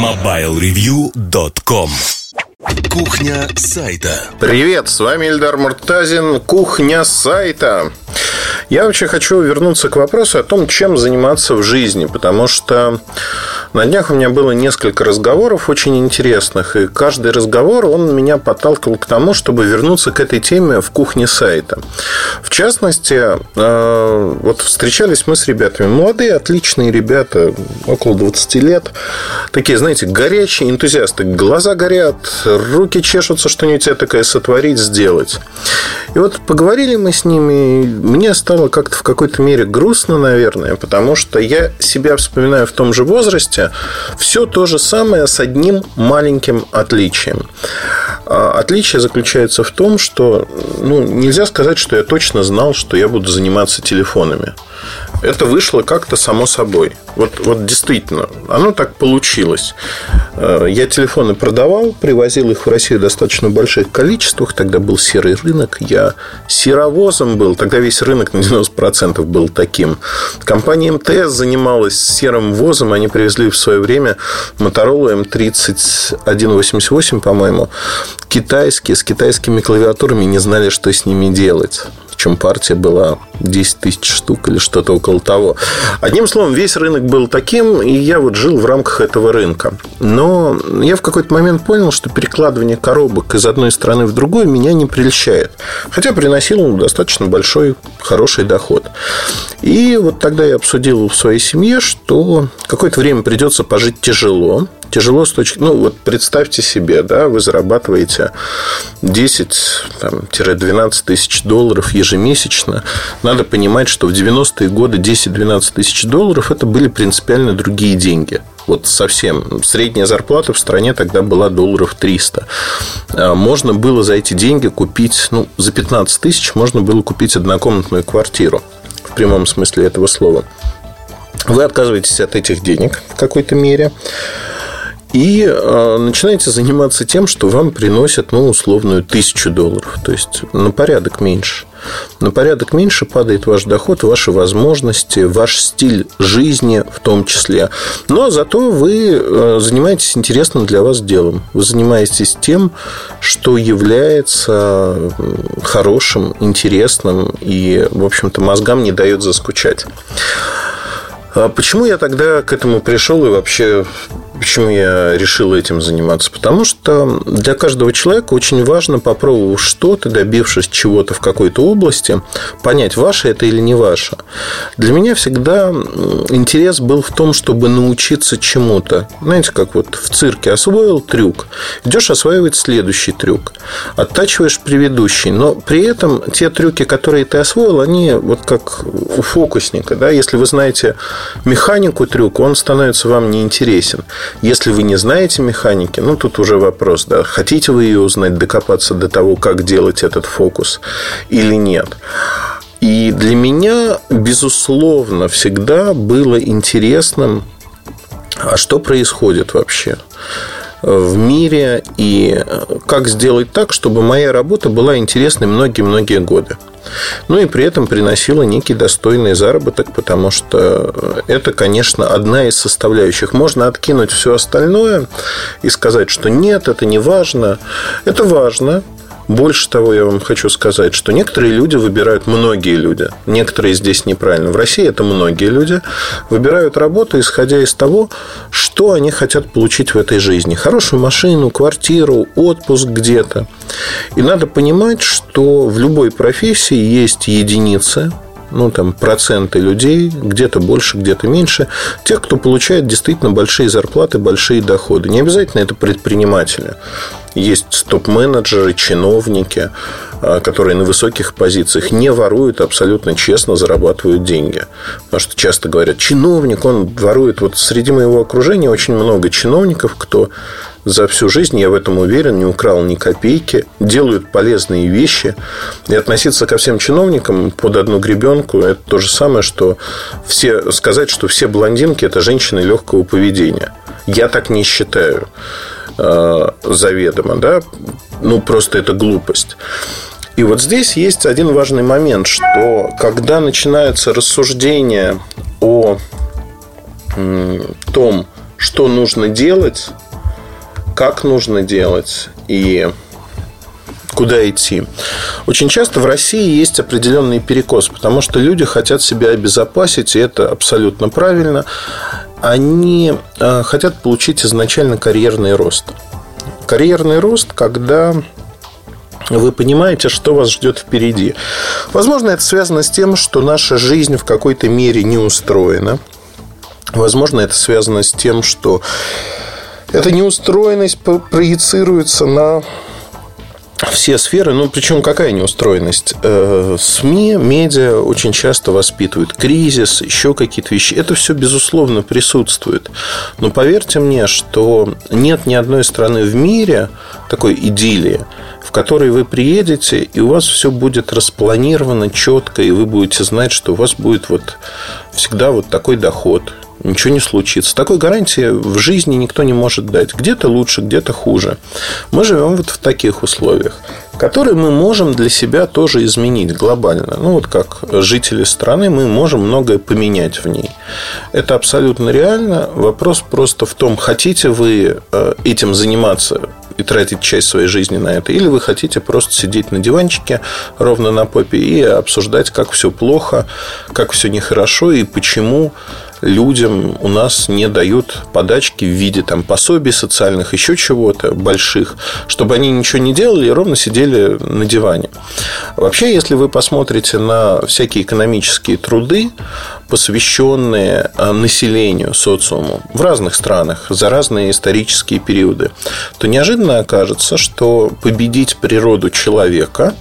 MobileReview.com Кухня сайта. Привет, с вами Эльдар Муртазин, Кухня сайта я вообще хочу вернуться к вопросу о том, чем заниматься в жизни, потому что на днях у меня было несколько разговоров очень интересных, и каждый разговор, он меня подталкивал к тому, чтобы вернуться к этой теме в кухне сайта. В частности, э, вот встречались мы с ребятами, молодые, отличные ребята, около 20 лет, такие, знаете, горячие энтузиасты, глаза горят, руки чешутся что-нибудь такое сотворить, сделать. И вот поговорили мы с ними, мне стало стало как-то в какой-то мере грустно, наверное, потому что я себя вспоминаю в том же возрасте, все то же самое с одним маленьким отличием. А, отличие заключается в том, что ну, нельзя сказать, что я точно знал, что я буду заниматься телефонами это вышло как-то само собой. Вот, вот действительно, оно так получилось. Э, я телефоны продавал, привозил их в Россию достаточно больших количествах. Тогда был серый рынок. Я серовозом был. Тогда весь рынок на 90% был таким. Компания МТС занималась серым возом. Они привезли в свое время Motorola M3188, по-моему, китайские, с китайскими клавиатурами. Не знали, что с ними делать причем партия была 10 тысяч штук или что-то около того. Одним словом, весь рынок был таким, и я вот жил в рамках этого рынка. Но я в какой-то момент понял, что перекладывание коробок из одной страны в другую меня не прельщает. Хотя приносил достаточно большой, хороший доход. И вот тогда я обсудил в своей семье, что какое-то время придется пожить тяжело, тяжело с точки... Ну, вот представьте себе, да, вы зарабатываете 10-12 тысяч долларов ежемесячно. Надо понимать, что в 90-е годы 10-12 тысяч долларов это были принципиально другие деньги. Вот совсем. Средняя зарплата в стране тогда была долларов 300. А можно было за эти деньги купить, ну, за 15 тысяч можно было купить однокомнатную квартиру. В прямом смысле этого слова. Вы отказываетесь от этих денег в какой-то мере и э, начинаете заниматься тем, что вам приносят, ну, условную тысячу долларов. То есть, на порядок меньше. На порядок меньше падает ваш доход, ваши возможности, ваш стиль жизни в том числе. Но зато вы э, занимаетесь интересным для вас делом. Вы занимаетесь тем, что является хорошим, интересным и, в общем-то, мозгам не дает заскучать. А почему я тогда к этому пришел и вообще Почему я решил этим заниматься? Потому что для каждого человека очень важно, попробовав что-то, добившись чего-то в какой-то области, понять, ваше это или не ваше. Для меня всегда интерес был в том, чтобы научиться чему-то. Знаете, как вот в цирке освоил трюк, идешь осваивать следующий трюк, оттачиваешь предыдущий, но при этом те трюки, которые ты освоил, они вот как у фокусника. Да? Если вы знаете механику трюка, он становится вам неинтересен. Если вы не знаете механики, ну, тут уже вопрос, да, хотите вы ее узнать, докопаться до того, как делать этот фокус или нет. И для меня, безусловно, всегда было интересным, а что происходит вообще в мире и как сделать так, чтобы моя работа была интересной многие-многие годы. Ну и при этом приносила некий достойный заработок, потому что это, конечно, одна из составляющих. Можно откинуть все остальное и сказать, что нет, это не важно. Это важно, больше того, я вам хочу сказать, что некоторые люди выбирают, многие люди, некоторые здесь неправильно, в России это многие люди, выбирают работу, исходя из того, что они хотят получить в этой жизни. Хорошую машину, квартиру, отпуск где-то. И надо понимать, что в любой профессии есть единицы, ну, там, проценты людей, где-то больше, где-то меньше, тех, кто получает действительно большие зарплаты, большие доходы. Не обязательно это предприниматели. Есть топ-менеджеры, чиновники, а, которые на высоких позициях не воруют, абсолютно честно зарабатывают деньги. Потому что часто говорят, чиновник, он ворует. Вот среди моего окружения очень много чиновников, кто за всю жизнь, я в этом уверен, не украл ни копейки, делают полезные вещи. И относиться ко всем чиновникам под одну гребенку – это то же самое, что все, сказать, что все блондинки – это женщины легкого поведения. Я так не считаю э, заведомо. Да? Ну, просто это глупость. И вот здесь есть один важный момент, что когда начинается рассуждение о том, что нужно делать, как нужно делать и куда идти. Очень часто в России есть определенный перекос, потому что люди хотят себя обезопасить, и это абсолютно правильно. Они э, хотят получить изначально карьерный рост. Карьерный рост, когда вы понимаете, что вас ждет впереди. Возможно, это связано с тем, что наша жизнь в какой-то мере не устроена. Возможно, это связано с тем, что эта неустроенность проецируется на все сферы, ну, причем какая неустроенность? Э, СМИ, медиа очень часто воспитывают кризис, еще какие-то вещи. Это все, безусловно, присутствует. Но поверьте мне, что нет ни одной страны в мире такой идиллии, в которой вы приедете, и у вас все будет распланировано четко, и вы будете знать, что у вас будет вот всегда вот такой доход, ничего не случится. Такой гарантии в жизни никто не может дать. Где-то лучше, где-то хуже. Мы живем вот в таких условиях, которые мы можем для себя тоже изменить глобально. Ну, вот как жители страны мы можем многое поменять в ней. Это абсолютно реально. Вопрос просто в том, хотите вы э, этим заниматься и тратить часть своей жизни на это, или вы хотите просто сидеть на диванчике ровно на попе и обсуждать, как все плохо, как все нехорошо и почему людям у нас не дают подачки в виде там, пособий социальных, еще чего-то больших, чтобы они ничего не делали и ровно сидели на диване. Вообще, если вы посмотрите на всякие экономические труды, посвященные а, населению, социуму в разных странах за разные исторические периоды, то неожиданно окажется, что победить природу человека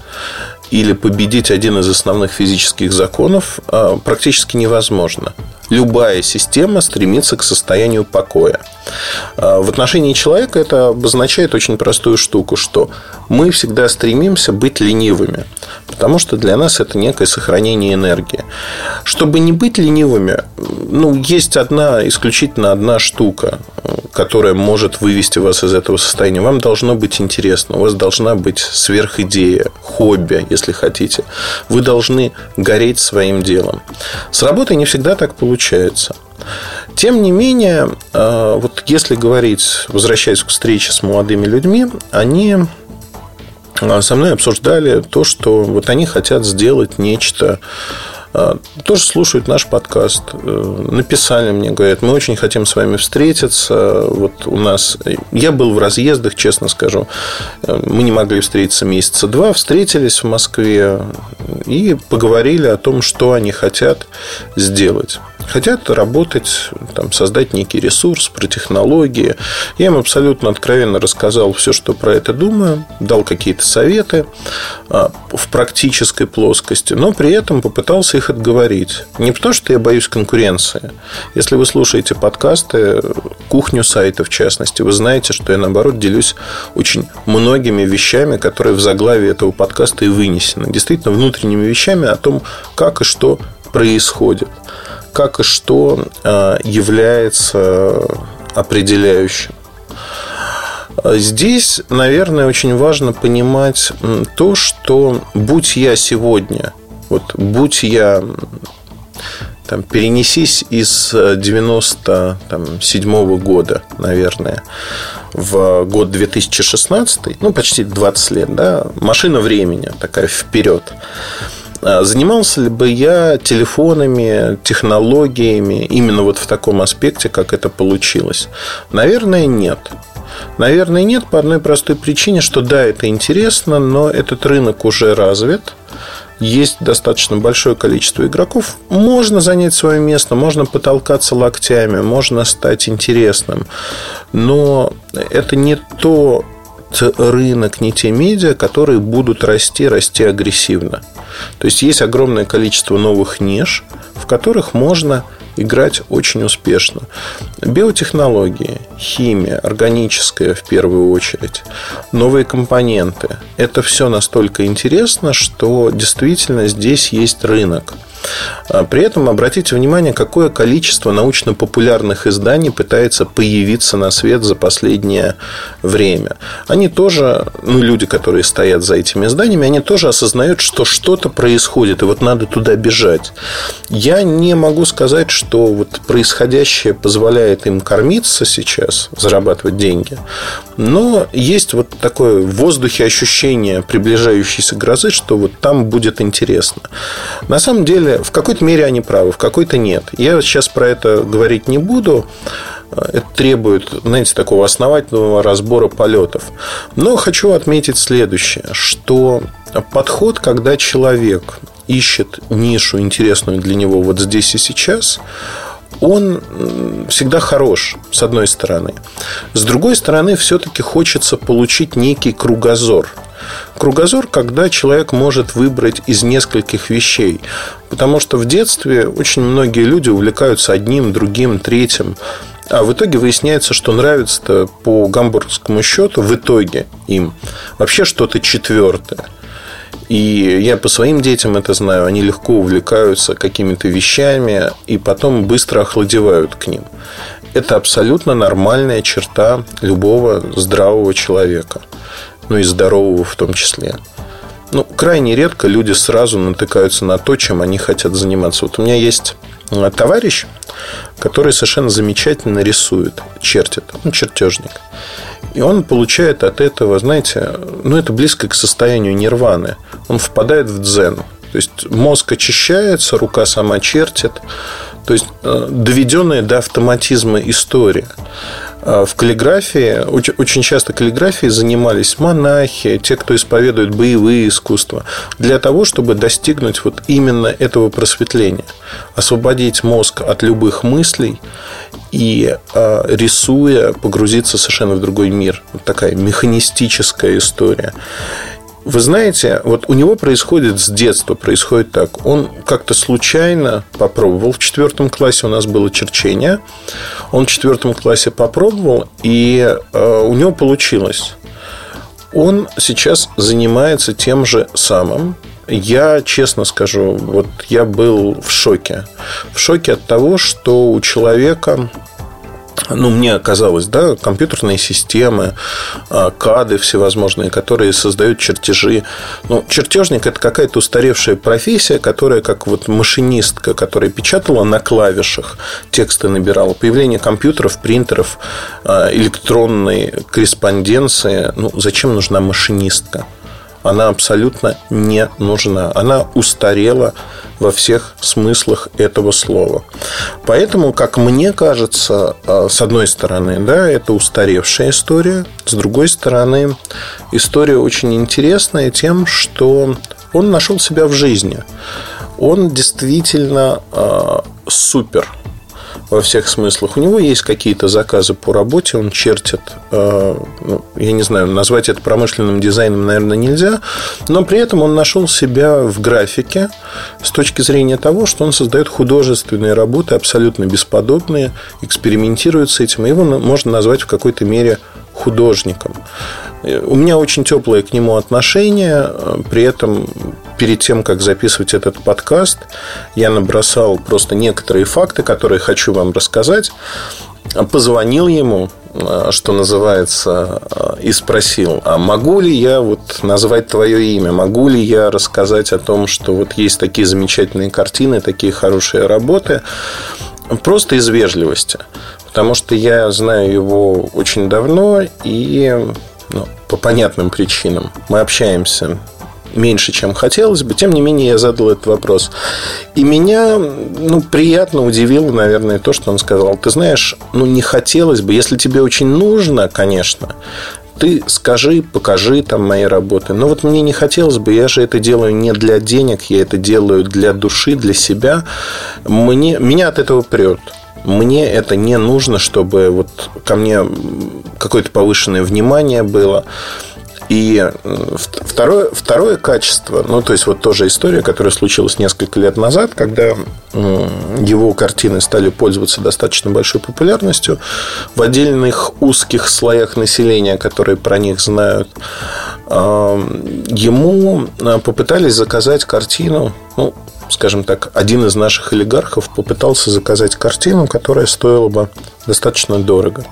или победить один из основных физических законов а, практически невозможно любая система стремится к состоянию покоя. А, в отношении человека это обозначает очень простую штуку, что мы всегда стремимся быть ленивыми, потому что для нас это некое сохранение энергии. Чтобы не быть ленивыми, ну, есть одна, исключительно одна штука, которая может вывести вас из этого состояния. Вам должно быть интересно, у вас должна быть сверхидея, хобби, если хотите. Вы должны гореть своим делом. С работой не всегда так получается. Тем не менее, э, вот если говорить, возвращаясь к встрече с молодыми людьми, они э, со мной обсуждали то, что вот они хотят сделать нечто э, тоже слушают наш подкаст, написали мне, говорят, мы очень хотим с вами встретиться. Вот у нас, я был в разъездах, честно скажу, мы не могли встретиться месяца два, встретились в Москве и поговорили о том, что они хотят сделать хотят работать, там, создать некий ресурс про технологии. Я им абсолютно откровенно рассказал все, что про это думаю, дал какие-то советы а, в практической плоскости, но при этом попытался их отговорить. Не потому, что я боюсь конкуренции. Если вы слушаете подкасты, кухню сайта в частности, вы знаете, что я, наоборот, делюсь очень многими вещами, которые в заглавии этого подкаста и вынесены. Действительно, внутренними вещами о том, как и что происходит как и что э, является определяющим. Здесь, наверное, очень важно понимать то, что будь я сегодня, вот будь я там, перенесись из 97 -го года, наверное, в год 2016, ну, почти 20 лет, да, машина времени такая вперед. А занимался ли бы я телефонами, технологиями именно вот в таком аспекте, как это получилось? Наверное, нет. Наверное, нет по одной простой причине, что да, это интересно, но этот рынок уже развит, есть достаточно большое количество игроков, можно занять свое место, можно потолкаться локтями, можно стать интересным. Но это не то рынок, не те медиа, которые будут расти, расти агрессивно. То есть есть огромное количество новых ниш, в которых можно играть очень успешно. Биотехнологии, химия, органическая в первую очередь, новые компоненты. Это все настолько интересно, что действительно здесь есть рынок. А при этом обратите внимание, какое количество научно-популярных изданий пытается появиться на свет за последнее время. Они тоже, ну, люди, которые стоят за этими изданиями, они тоже осознают, что что-то происходит, и вот надо туда бежать. Я не могу сказать, что вот происходящее позволяет им кормиться сейчас, зарабатывать деньги, но есть вот такое в воздухе ощущение приближающейся грозы, что вот там будет интересно. На самом деле, в какой-то мере они правы, в какой-то нет. Я сейчас про это говорить не буду. Это требует, знаете, такого основательного разбора полетов. Но хочу отметить следующее, что подход, когда человек ищет нишу интересную для него вот здесь и сейчас, он всегда хорош, с одной стороны. С другой стороны, все-таки хочется получить некий кругозор – Кругозор, когда человек может выбрать из нескольких вещей. Потому что в детстве очень многие люди увлекаются одним, другим, третьим. А в итоге выясняется, что нравится-то по гамбургскому счету в итоге им вообще что-то четвертое. И я по своим детям это знаю, они легко увлекаются какими-то вещами и потом быстро охладевают к ним. Это абсолютно нормальная черта любого здравого человека ну и здорового в том числе. Ну, крайне редко люди сразу натыкаются на то, чем они хотят заниматься. Вот у меня есть э, товарищ, который совершенно замечательно рисует, чертит, он чертежник. И он получает от этого, знаете, ну, это близко к состоянию нирваны. Он впадает в дзен. То есть мозг очищается, рука сама чертит. То есть э, доведенная до автоматизма история. А в каллиграфии, очень часто каллиграфией занимались монахи, те, кто исповедует боевые искусства, для того, чтобы достигнуть вот именно этого просветления, освободить мозг от любых мыслей и а, рисуя погрузиться совершенно в другой мир. Вот такая механистическая история. Вы знаете, вот у него происходит с детства, происходит так. Он как-то случайно попробовал. В четвертом классе у нас было черчение. Он в четвертом классе попробовал, и э, у него получилось. Он сейчас занимается тем же самым. Я честно скажу, вот я был в шоке. В шоке от того, что у человека ну, мне казалось, да, компьютерные системы, а, кады всевозможные, которые создают чертежи. Ну, чертежник – это какая-то устаревшая профессия, которая, как вот машинистка, которая печатала на клавишах, тексты набирала. Появление компьютеров, принтеров, а, электронной корреспонденции. Ну, зачем нужна машинистка? Она абсолютно не нужна. Она устарела во всех смыслах этого слова. Поэтому, как мне кажется, а, с одной стороны, да, это устаревшая история, с другой стороны, история очень интересная тем, что он нашел себя в жизни. Он действительно э, супер во всех смыслах. У него есть какие-то заказы по работе, он чертит, э, ну, я не знаю, назвать это промышленным дизайном, наверное, нельзя, но при этом он нашел себя в графике с точки зрения того, что он создает художественные работы, абсолютно бесподобные, экспериментирует с этим, его можно назвать в какой-то мере художником. У меня очень теплое к нему отношение. При этом, перед тем, как записывать этот подкаст, я набросал просто некоторые факты, которые хочу вам рассказать. Позвонил ему, что называется, и спросил, а могу ли я вот назвать твое имя, могу ли я рассказать о том, что вот есть такие замечательные картины, такие хорошие работы, просто из вежливости. Потому что я знаю его очень давно и ну, по понятным причинам. Мы общаемся меньше, чем хотелось бы. Тем не менее, я задал этот вопрос. И меня ну, приятно удивило, наверное, то, что он сказал. Ты знаешь, ну, не хотелось бы, если тебе очень нужно, конечно, ты скажи, покажи там мои работы. Но вот мне не хотелось бы, я же это делаю не для денег, я это делаю для души, для себя. Мне, меня от этого прет. Мне это не нужно, чтобы вот ко мне какое-то повышенное внимание было. И второе, второе качество, ну, то есть, вот тоже история, которая случилась несколько лет назад, когда его картины стали пользоваться достаточно большой популярностью в отдельных узких слоях населения, которые про них знают, ему а, попытались заказать картину, ну, скажем так, один из наших олигархов попытался заказать картину, которая стоила бы достаточно дорого.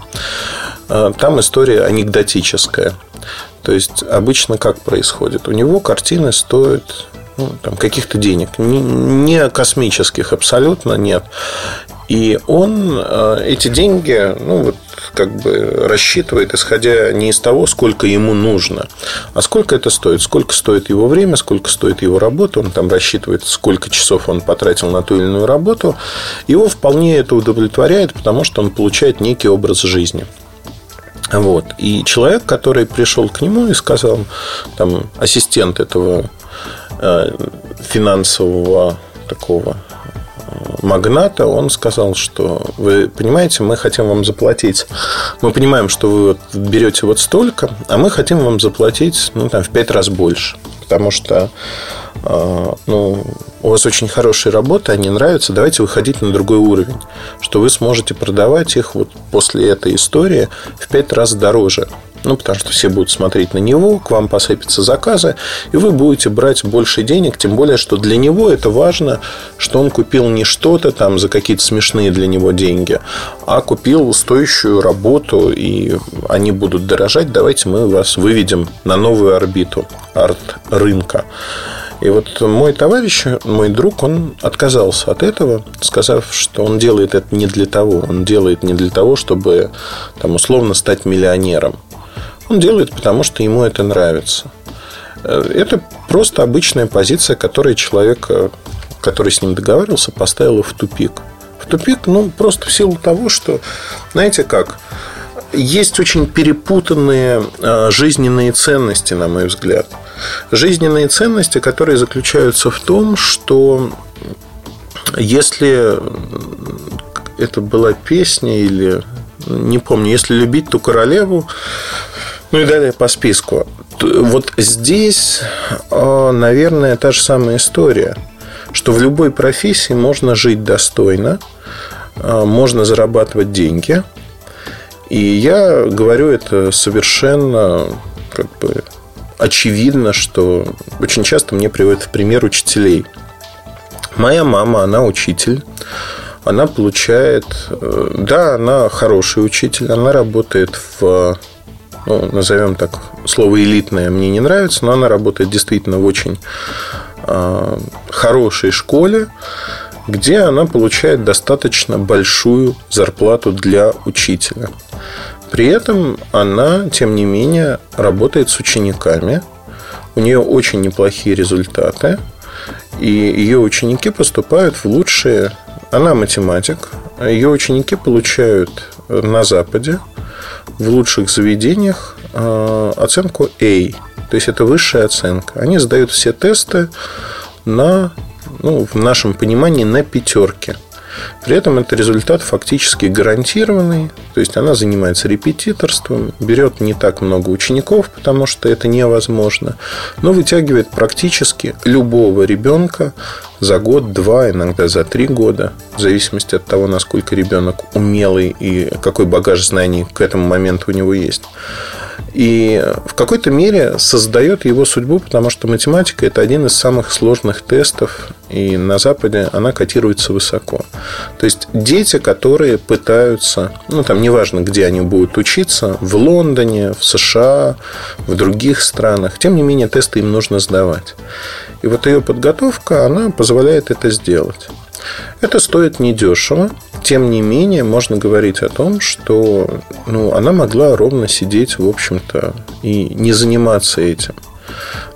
А, там история анекдотическая. То есть обычно как происходит? У него картины стоят ну, там, каких-то денег, не, космических абсолютно нет. И он э, эти деньги, ну, вот, как бы рассчитывает, исходя не из того, сколько ему нужно, а сколько это стоит, сколько стоит его время, сколько стоит его работа. Он там рассчитывает, сколько часов он потратил на ту или иную работу. Его вполне это удовлетворяет, потому что он получает некий образ жизни. Вот. И человек, который пришел к нему и сказал, там, ассистент этого э, финансового такого магната, он сказал, что вы понимаете, мы хотим вам заплатить. Мы понимаем, что вы берете вот столько, а мы хотим вам заплатить ну, там, в пять раз больше. Потому что а, ну, у вас очень хорошие работы, они нравятся, давайте выходить на другой уровень, что вы сможете продавать их вот после этой истории в пять раз дороже. Ну, потому что все будут смотреть на него, к вам посыпятся заказы, и вы будете брать больше денег, тем более, что для него это важно, что он купил не что-то там за какие-то смешные для него деньги, а купил стоящую работу, и они будут дорожать. Давайте мы вас выведем на новую орбиту арт-рынка. И вот мой товарищ, мой друг, он отказался от этого, сказав, что он делает это не для того. Он делает не для того, чтобы там, условно стать миллионером. Он делает, потому что ему это нравится. Э, это просто обычная позиция, которая человека, который с ним договаривался, поставила в тупик. В тупик, ну, просто в силу того, что, знаете как, есть очень перепутанные э, жизненные ценности, на мой взгляд. Жизненные ценности, которые заключаются в том, что если это была песня или не помню, если любить ту королеву, ну и далее по списку. Вот здесь, а, наверное, та же самая история, что в любой профессии можно жить достойно, а, можно зарабатывать деньги. И я говорю это совершенно как бы очевидно, что очень часто мне приводят в пример учителей. Моя мама, она учитель. Она получает... Э, да, она хороший учитель. Она работает в ну, назовем так, слово элитное мне не нравится, но она работает действительно в очень э, хорошей школе, где она получает достаточно большую зарплату для учителя. При этом она, тем не менее, работает с учениками. У нее очень неплохие результаты. И ее ученики поступают в лучшие... Она математик. Ее ученики получают на Западе в лучших заведениях э, оценку A. То есть это высшая оценка. Они сдают все тесты на, ну, в нашем понимании, на пятерке. При этом это результат фактически гарантированный. То есть она занимается репетиторством, берет не так много учеников, потому что это невозможно, но вытягивает практически любого ребенка за год, два, иногда за три года, в зависимости от того, насколько ребенок умелый и какой багаж знаний к этому моменту у него есть. И в какой-то мере создает его судьбу, потому что математика – это один из самых сложных тестов, и на Западе она котируется высоко. То есть дети, которые пытаются, ну там неважно, где они будут учиться, в Лондоне, в США, в других странах, тем не менее тесты им нужно сдавать. И вот ее подготовка, она позволяет это сделать. Это стоит недешево. Тем не менее, можно говорить о том, что ну, она могла ровно сидеть, в общем-то, и не заниматься этим.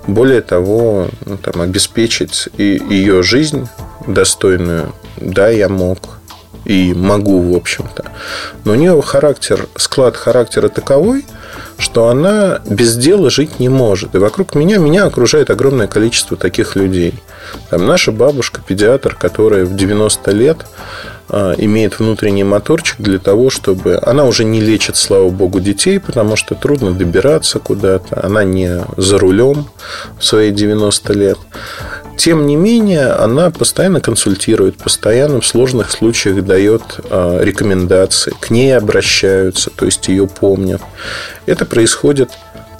Более того, ну, там, обеспечить и ее жизнь достойную, да, я мог и могу, в общем-то. Но у нее характер, склад характера таковой, что она без дела жить не может. И вокруг меня, меня окружает огромное количество таких людей. Там наша бабушка, педиатр, которая в 90 лет а, имеет внутренний моторчик для того, чтобы... Она уже не лечит, слава богу, детей, потому что трудно добираться куда-то. Она не за рулем в свои 90 лет. Тем не менее, она постоянно консультирует, постоянно в сложных случаях дает а, рекомендации, к ней обращаются, то есть ее помнят. Это происходит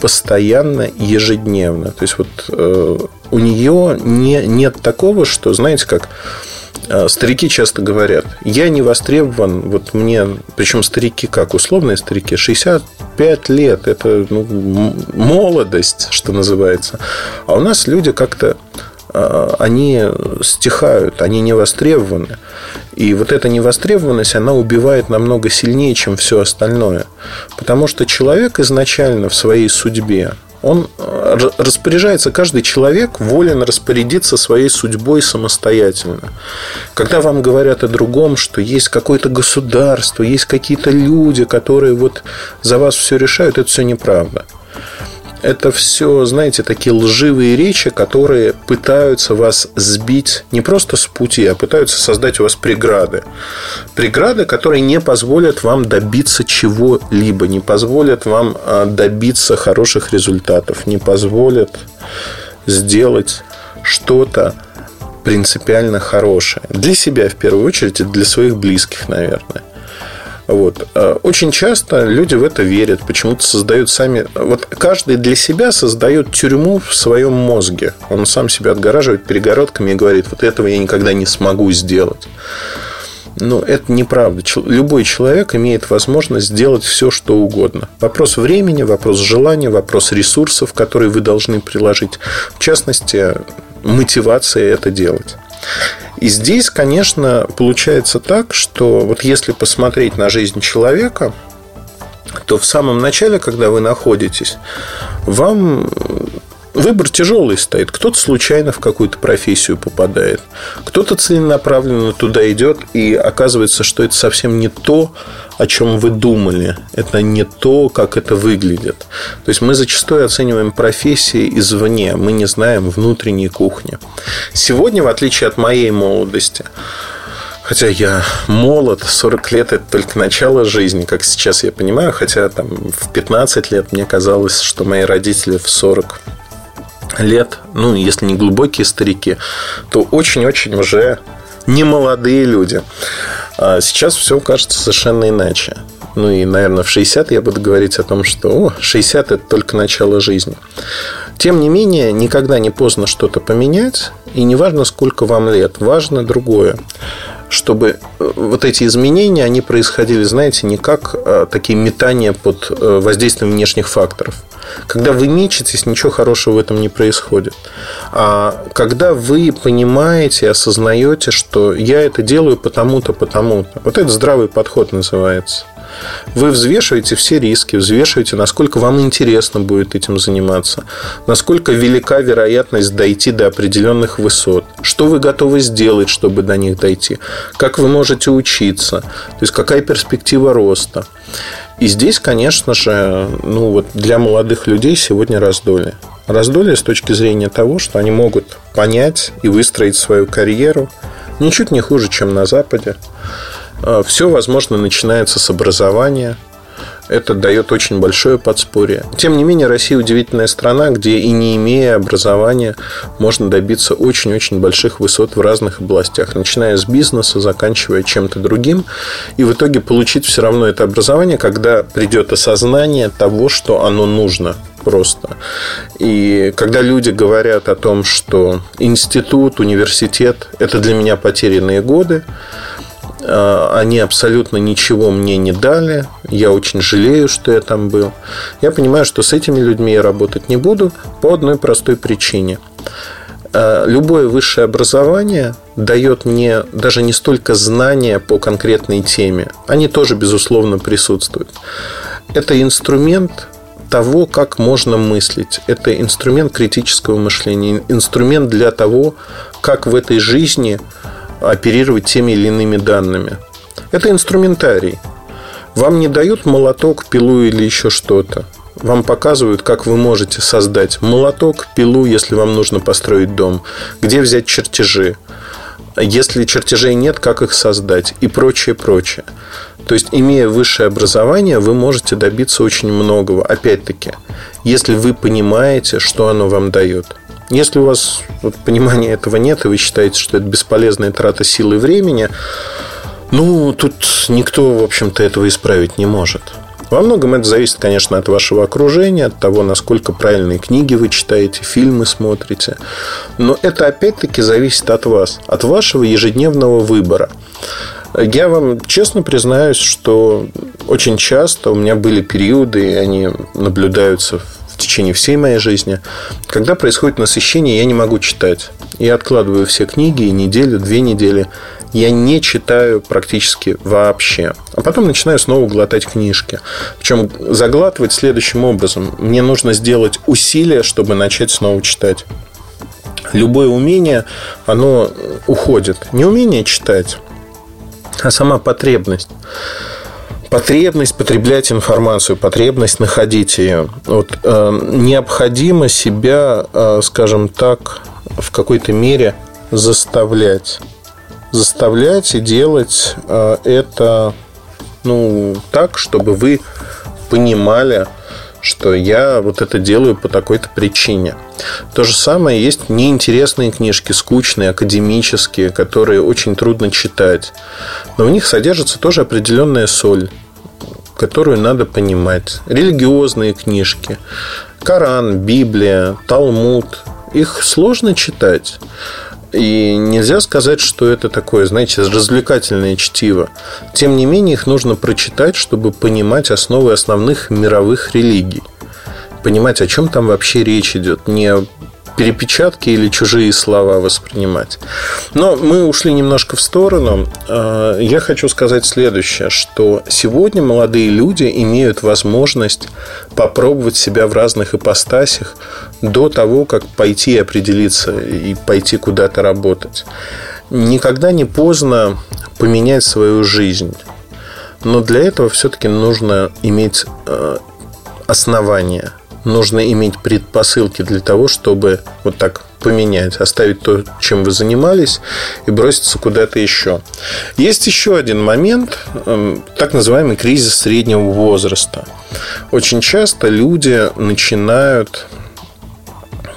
постоянно, ежедневно. То есть вот э, у нее не, нет такого, что, знаете, как э, Старики часто говорят, я не востребован, вот мне, причем старики как, условные старики, 65 лет, это ну, молодость, что называется. А у нас люди как-то а, они стихают, они не востребованы. И вот эта невостребованность, она убивает намного сильнее, чем все остальное. Потому что человек изначально в своей судьбе, он а, распоряжается, каждый человек волен распорядиться своей судьбой самостоятельно. Когда вам говорят о другом, что есть какое-то государство, есть какие-то люди, которые вот за вас все решают, это все неправда это все, знаете, такие лживые речи, которые пытаются вас сбить не просто с пути, а пытаются создать у вас преграды. Преграды, которые не позволят вам добиться чего-либо, не позволят вам а, добиться хороших результатов, не позволят сделать что-то принципиально хорошее. Для себя, в первую очередь, и для своих близких, наверное. Вот. А очень часто люди в это верят, почему-то создают сами... Вот каждый для себя создает тюрьму в своем мозге. Он сам себя отгораживает перегородками и говорит, вот этого я никогда не смогу сделать. Но это неправда. Любой человек имеет возможность сделать все, что угодно. Вопрос времени, вопрос желания, вопрос ресурсов, которые вы должны приложить. В частности, мотивация это делать. И здесь, конечно, получается так, что вот если посмотреть на жизнь человека, то в самом начале, когда вы находитесь, вам выбор тяжелый стоит. Кто-то случайно в какую-то профессию попадает, кто-то целенаправленно туда идет, и оказывается, что это совсем не то, о чем вы думали. Это не то, как это выглядит. То есть мы зачастую оцениваем профессии извне, мы не знаем внутренней кухни. Сегодня, в отличие от моей молодости, Хотя я молод, 40 лет – это только начало жизни, как сейчас я понимаю. Хотя там в 15 лет мне казалось, что мои родители в 40 лет, ну, если не глубокие старики, то очень-очень уже не молодые люди. А сейчас все кажется совершенно иначе. Ну и, наверное, в 60 я буду говорить о том, что о, 60 это только начало жизни. Тем не менее, никогда не поздно что-то поменять, и не важно, сколько вам лет, важно другое чтобы э, вот эти изменения, они происходили, знаете, не как а, такие метания под э, воздействием внешних факторов. Когда вы мечетесь, ничего хорошего в этом не происходит. А когда вы понимаете, осознаете, что я это делаю потому-то, потому-то. Вот это здравый подход называется. Вы взвешиваете все риски, взвешиваете, насколько вам интересно будет этим заниматься, насколько велика вероятность дойти до определенных высот, что вы готовы сделать, чтобы до них дойти, как вы можете учиться, то есть какая перспектива роста. И здесь, конечно же, ну вот для молодых людей сегодня раздолье. Раздолье с точки зрения того, что они могут понять и выстроить свою карьеру ничуть не хуже, чем на Западе. А, Все, возможно, начинается с образования. Это дает очень большое подспорье. Тем не менее, Россия удивительная страна, где и не имея образования, можно добиться очень-очень больших высот в разных областях, начиная с бизнеса, заканчивая чем-то другим. И в итоге получить все равно это образование, когда придет осознание того, что оно нужно просто. И когда люди говорят о том, что институт, университет – это для меня потерянные годы, они абсолютно ничего мне не дали. Я очень жалею, что я там был. Я понимаю, что с этими людьми я работать не буду по одной простой причине. А, любое высшее образование дает мне даже не столько знания по конкретной теме. Они тоже, безусловно, присутствуют. Это инструмент того, как можно мыслить. Это инструмент критического мышления, инструмент для того, как в этой жизни оперировать теми или иными данными. Это инструментарий. Вам не дают молоток, пилу или еще что-то. Вам показывают, как вы можете создать молоток, пилу, если вам нужно построить дом, где взять чертежи. Если чертежей нет, как их создать и прочее, прочее. То есть, имея высшее образование, вы можете добиться очень многого. Опять-таки, если вы понимаете, что оно вам дает. Если у вас вот, понимания этого нет, и вы считаете, что это бесполезная трата силы и времени, ну, тут никто, в общем-то, этого исправить не может. Во многом это зависит, конечно, от вашего окружения, от того, насколько правильные книги вы читаете, фильмы смотрите. Но это опять-таки зависит от вас, от вашего ежедневного выбора. Я вам честно признаюсь, что очень часто у меня были периоды, и они наблюдаются в течение всей моей жизни, когда происходит насыщение, я не могу читать. Я откладываю все книги, и неделю, две недели я не читаю практически вообще. А потом начинаю снова глотать книжки. Причем заглатывать следующим образом. Мне нужно сделать усилие, чтобы начать снова читать. Любое умение, оно уходит. Не умение читать, а сама потребность потребность потреблять информацию, потребность находить ее. Вот, э, необходимо себя, э, скажем так, в какой-то мере заставлять заставлять и делать э, это ну, так, чтобы вы понимали, что я вот это делаю по такой-то причине. То же самое есть неинтересные книжки, скучные, академические, которые очень трудно читать. Но в них содержится тоже определенная соль, которую надо понимать. Религиозные книжки, Коран, Библия, Талмуд. Их сложно читать. И нельзя сказать, что это такое, знаете, развлекательное чтиво. Тем не менее, их нужно прочитать, чтобы понимать основы основных мировых религий. Понимать, о чем там вообще речь идет. Не перепечатки или чужие слова воспринимать. Но мы ушли немножко в сторону. А, я хочу сказать следующее, что сегодня молодые люди имеют возможность попробовать себя в разных ипостасях до того, как пойти определиться и пойти куда-то работать. Никогда не поздно поменять свою жизнь. Но для этого все-таки нужно иметь а, основания – нужно иметь предпосылки для того, чтобы вот так поменять, оставить то, чем вы занимались, и броситься куда-то еще. Есть еще один момент, эм, так называемый кризис среднего возраста. Очень часто люди начинают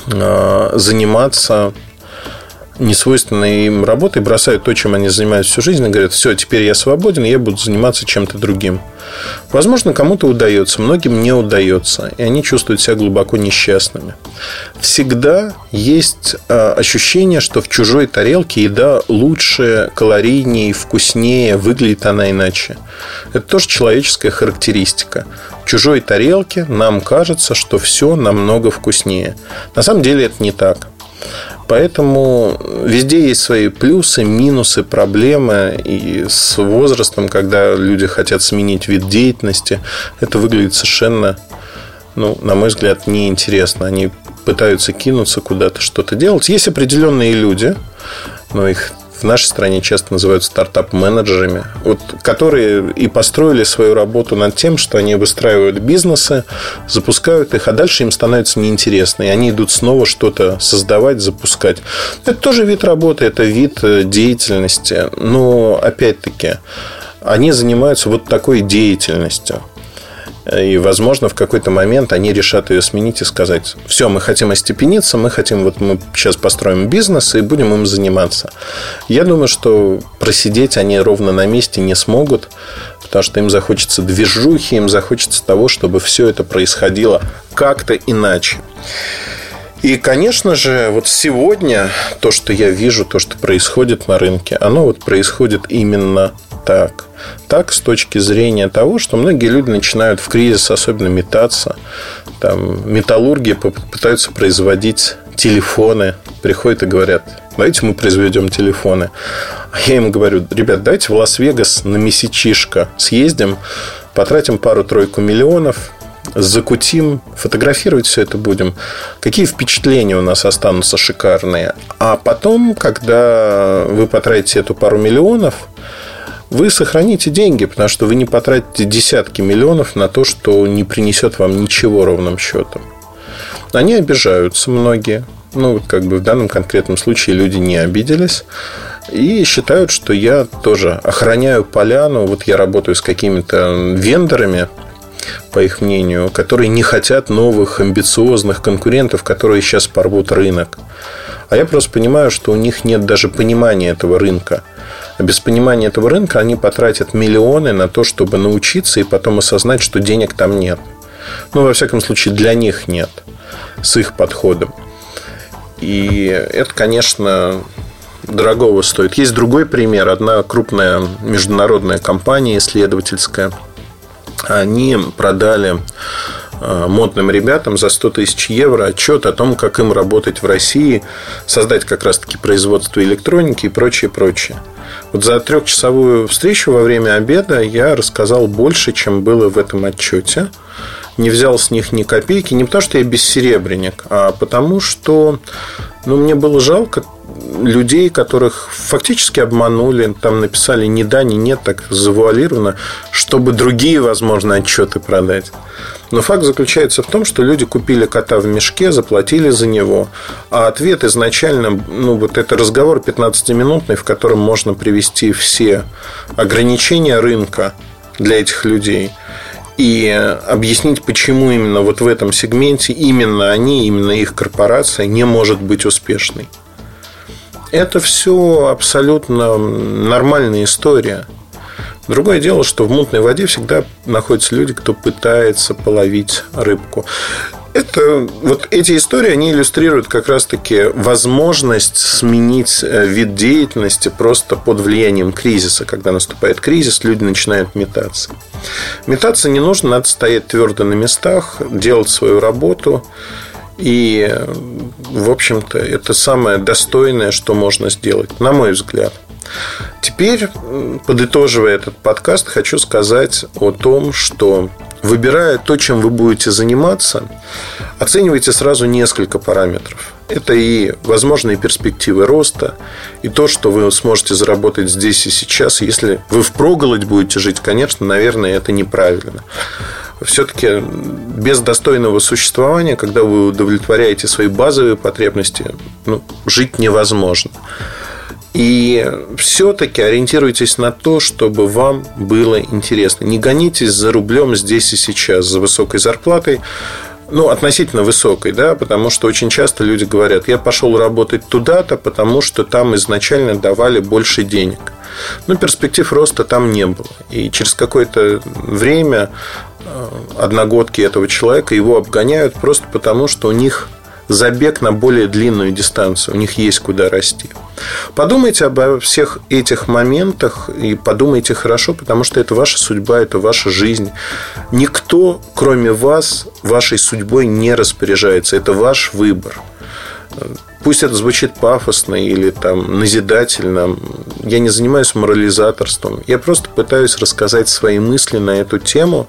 э, заниматься несвойственной им работой, бросают то, чем они занимаются всю жизнь, и говорят, все, теперь я свободен, я буду заниматься чем-то другим. Возможно, кому-то удается, многим не удается, и они чувствуют себя глубоко несчастными. Всегда есть а, ощущение, что в чужой тарелке еда лучше, калорийнее, вкуснее, выглядит она иначе. Это тоже человеческая характеристика. В чужой тарелке нам кажется, что все намного вкуснее. На самом деле это не так. Поэтому везде есть свои плюсы, минусы, проблемы. И с возрастом, когда люди хотят сменить вид деятельности, это выглядит совершенно, ну, на мой взгляд, неинтересно. Они пытаются кинуться куда-то, что-то делать. Есть определенные люди, но их в нашей стране часто называют стартап-менеджерами, вот, которые и построили свою работу над тем, что они выстраивают бизнесы, запускают их, а дальше им становится неинтересно, и они идут снова что-то создавать, запускать. Это тоже вид работы, это вид э, деятельности, но опять-таки они занимаются вот такой деятельностью – и, возможно, в какой-то момент они решат ее сменить и сказать, все, мы хотим остепениться, мы хотим, вот мы сейчас построим бизнес и будем им заниматься. Я думаю, что просидеть они ровно на месте не смогут, потому что им захочется движухи, им захочется того, чтобы все это происходило как-то иначе. И, конечно же, вот сегодня то, что я вижу, то, что происходит на рынке, оно вот происходит именно так. Так, с точки зрения того, что многие люди начинают в кризис особенно метаться. Там, металлурги пытаются производить телефоны, приходят и говорят, давайте мы произведем телефоны. А я им говорю, ребят, давайте в Лас-Вегас на месячишко съездим, потратим пару-тройку миллионов, закутим, фотографировать все это будем. Какие впечатления у нас останутся шикарные. А потом, когда вы потратите эту пару миллионов, вы сохраните деньги, потому что вы не потратите десятки миллионов на то, что не принесет вам ничего ровным счетом. Они обижаются многие. Ну, вот как бы в данном конкретном случае люди не обиделись. И считают, что я тоже охраняю поляну. Вот я работаю с какими-то вендорами, по их мнению, которые не хотят новых амбициозных конкурентов, которые сейчас порвут рынок. А я просто понимаю, что у них нет даже понимания этого рынка. Без понимания этого рынка они потратят миллионы на то, чтобы научиться и потом осознать, что денег там нет. Ну, во всяком случае, для них нет с их подходом. И это, конечно, дорогого стоит. Есть другой пример. Одна крупная международная компания исследовательская. Они продали модным ребятам за 100 тысяч евро отчет о том, как им работать в России, создать как раз-таки производство электроники и прочее, прочее. Вот за трехчасовую встречу во время обеда я рассказал больше, чем было в этом отчете. Не взял с них ни копейки, не потому что я бессеребренник, а потому что ну, мне было жалко людей, которых фактически обманули, там написали ни да, ни нет, так завуалировано, чтобы другие, возможно, отчеты продать. Но факт заключается в том, что люди купили кота в мешке, заплатили за него, а ответ изначально, ну, вот это разговор 15-минутный, в котором можно привести все ограничения рынка для этих людей и объяснить, почему именно вот в этом сегменте именно они, именно их корпорация не может быть успешной. Это все абсолютно нормальная история. Другое дело, что в мутной воде всегда находятся люди, кто пытается половить рыбку. Это, вот эти истории, они иллюстрируют как раз-таки возможность сменить э, вид деятельности просто под влиянием кризиса. Когда наступает кризис, люди начинают метаться. Метаться не нужно, надо стоять твердо на местах, делать свою работу. И, в общем-то, это самое достойное, что можно сделать, на мой взгляд. Теперь, подытоживая этот подкаст, хочу сказать о том, что выбирая то, чем вы будете заниматься, оценивайте сразу несколько параметров. Это и возможные перспективы роста, и то, что вы сможете заработать здесь и сейчас. Если вы впроголодь будете жить, конечно, наверное, это неправильно все-таки без достойного существования, когда вы удовлетворяете свои базовые потребности, ну, жить невозможно. И все-таки ориентируйтесь на то, чтобы вам было интересно. Не гонитесь за рублем здесь и сейчас, за высокой зарплатой ну, относительно высокой, да, потому что очень часто люди говорят, я пошел работать туда-то, потому что там изначально давали больше денег. Но перспектив роста там не было. И через какое-то время э, одногодки этого человека его обгоняют просто потому, что у них забег на более длинную дистанцию. У них есть куда расти. Подумайте обо всех этих моментах и подумайте хорошо, потому что это ваша судьба, это ваша жизнь. Никто, кроме вас, вашей судьбой не распоряжается. Это ваш выбор. Пусть это звучит пафосно или там назидательно. Я не занимаюсь морализаторством. Я просто пытаюсь рассказать свои мысли на эту тему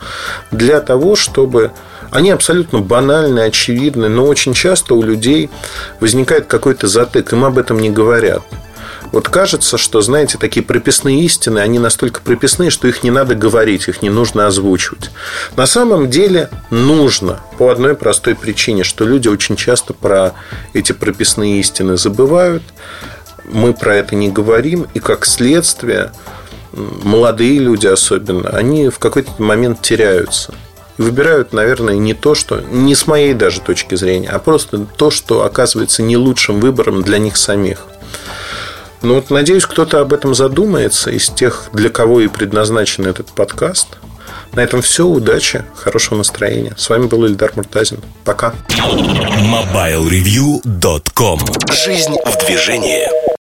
для того, чтобы они абсолютно банальны, очевидны, но очень часто у людей возникает какой-то затык, им об этом не говорят. Вот кажется, что, знаете, такие прописные истины, они настолько прописные, что их не надо говорить, их не нужно озвучивать. На самом деле нужно по одной простой причине, что люди очень часто про эти прописные истины забывают, мы про это не говорим, и как следствие молодые люди особенно, они в какой-то момент теряются – и выбирают, наверное, не то, что, не с моей даже точки зрения, а просто то, что оказывается не лучшим выбором для них самих. Ну вот, надеюсь, кто-то об этом задумается из тех, для кого и предназначен этот подкаст. На этом все. Удачи, хорошего настроения. С вами был Ильдар Муртазин. Пока. MobileReview.com Жизнь в движении.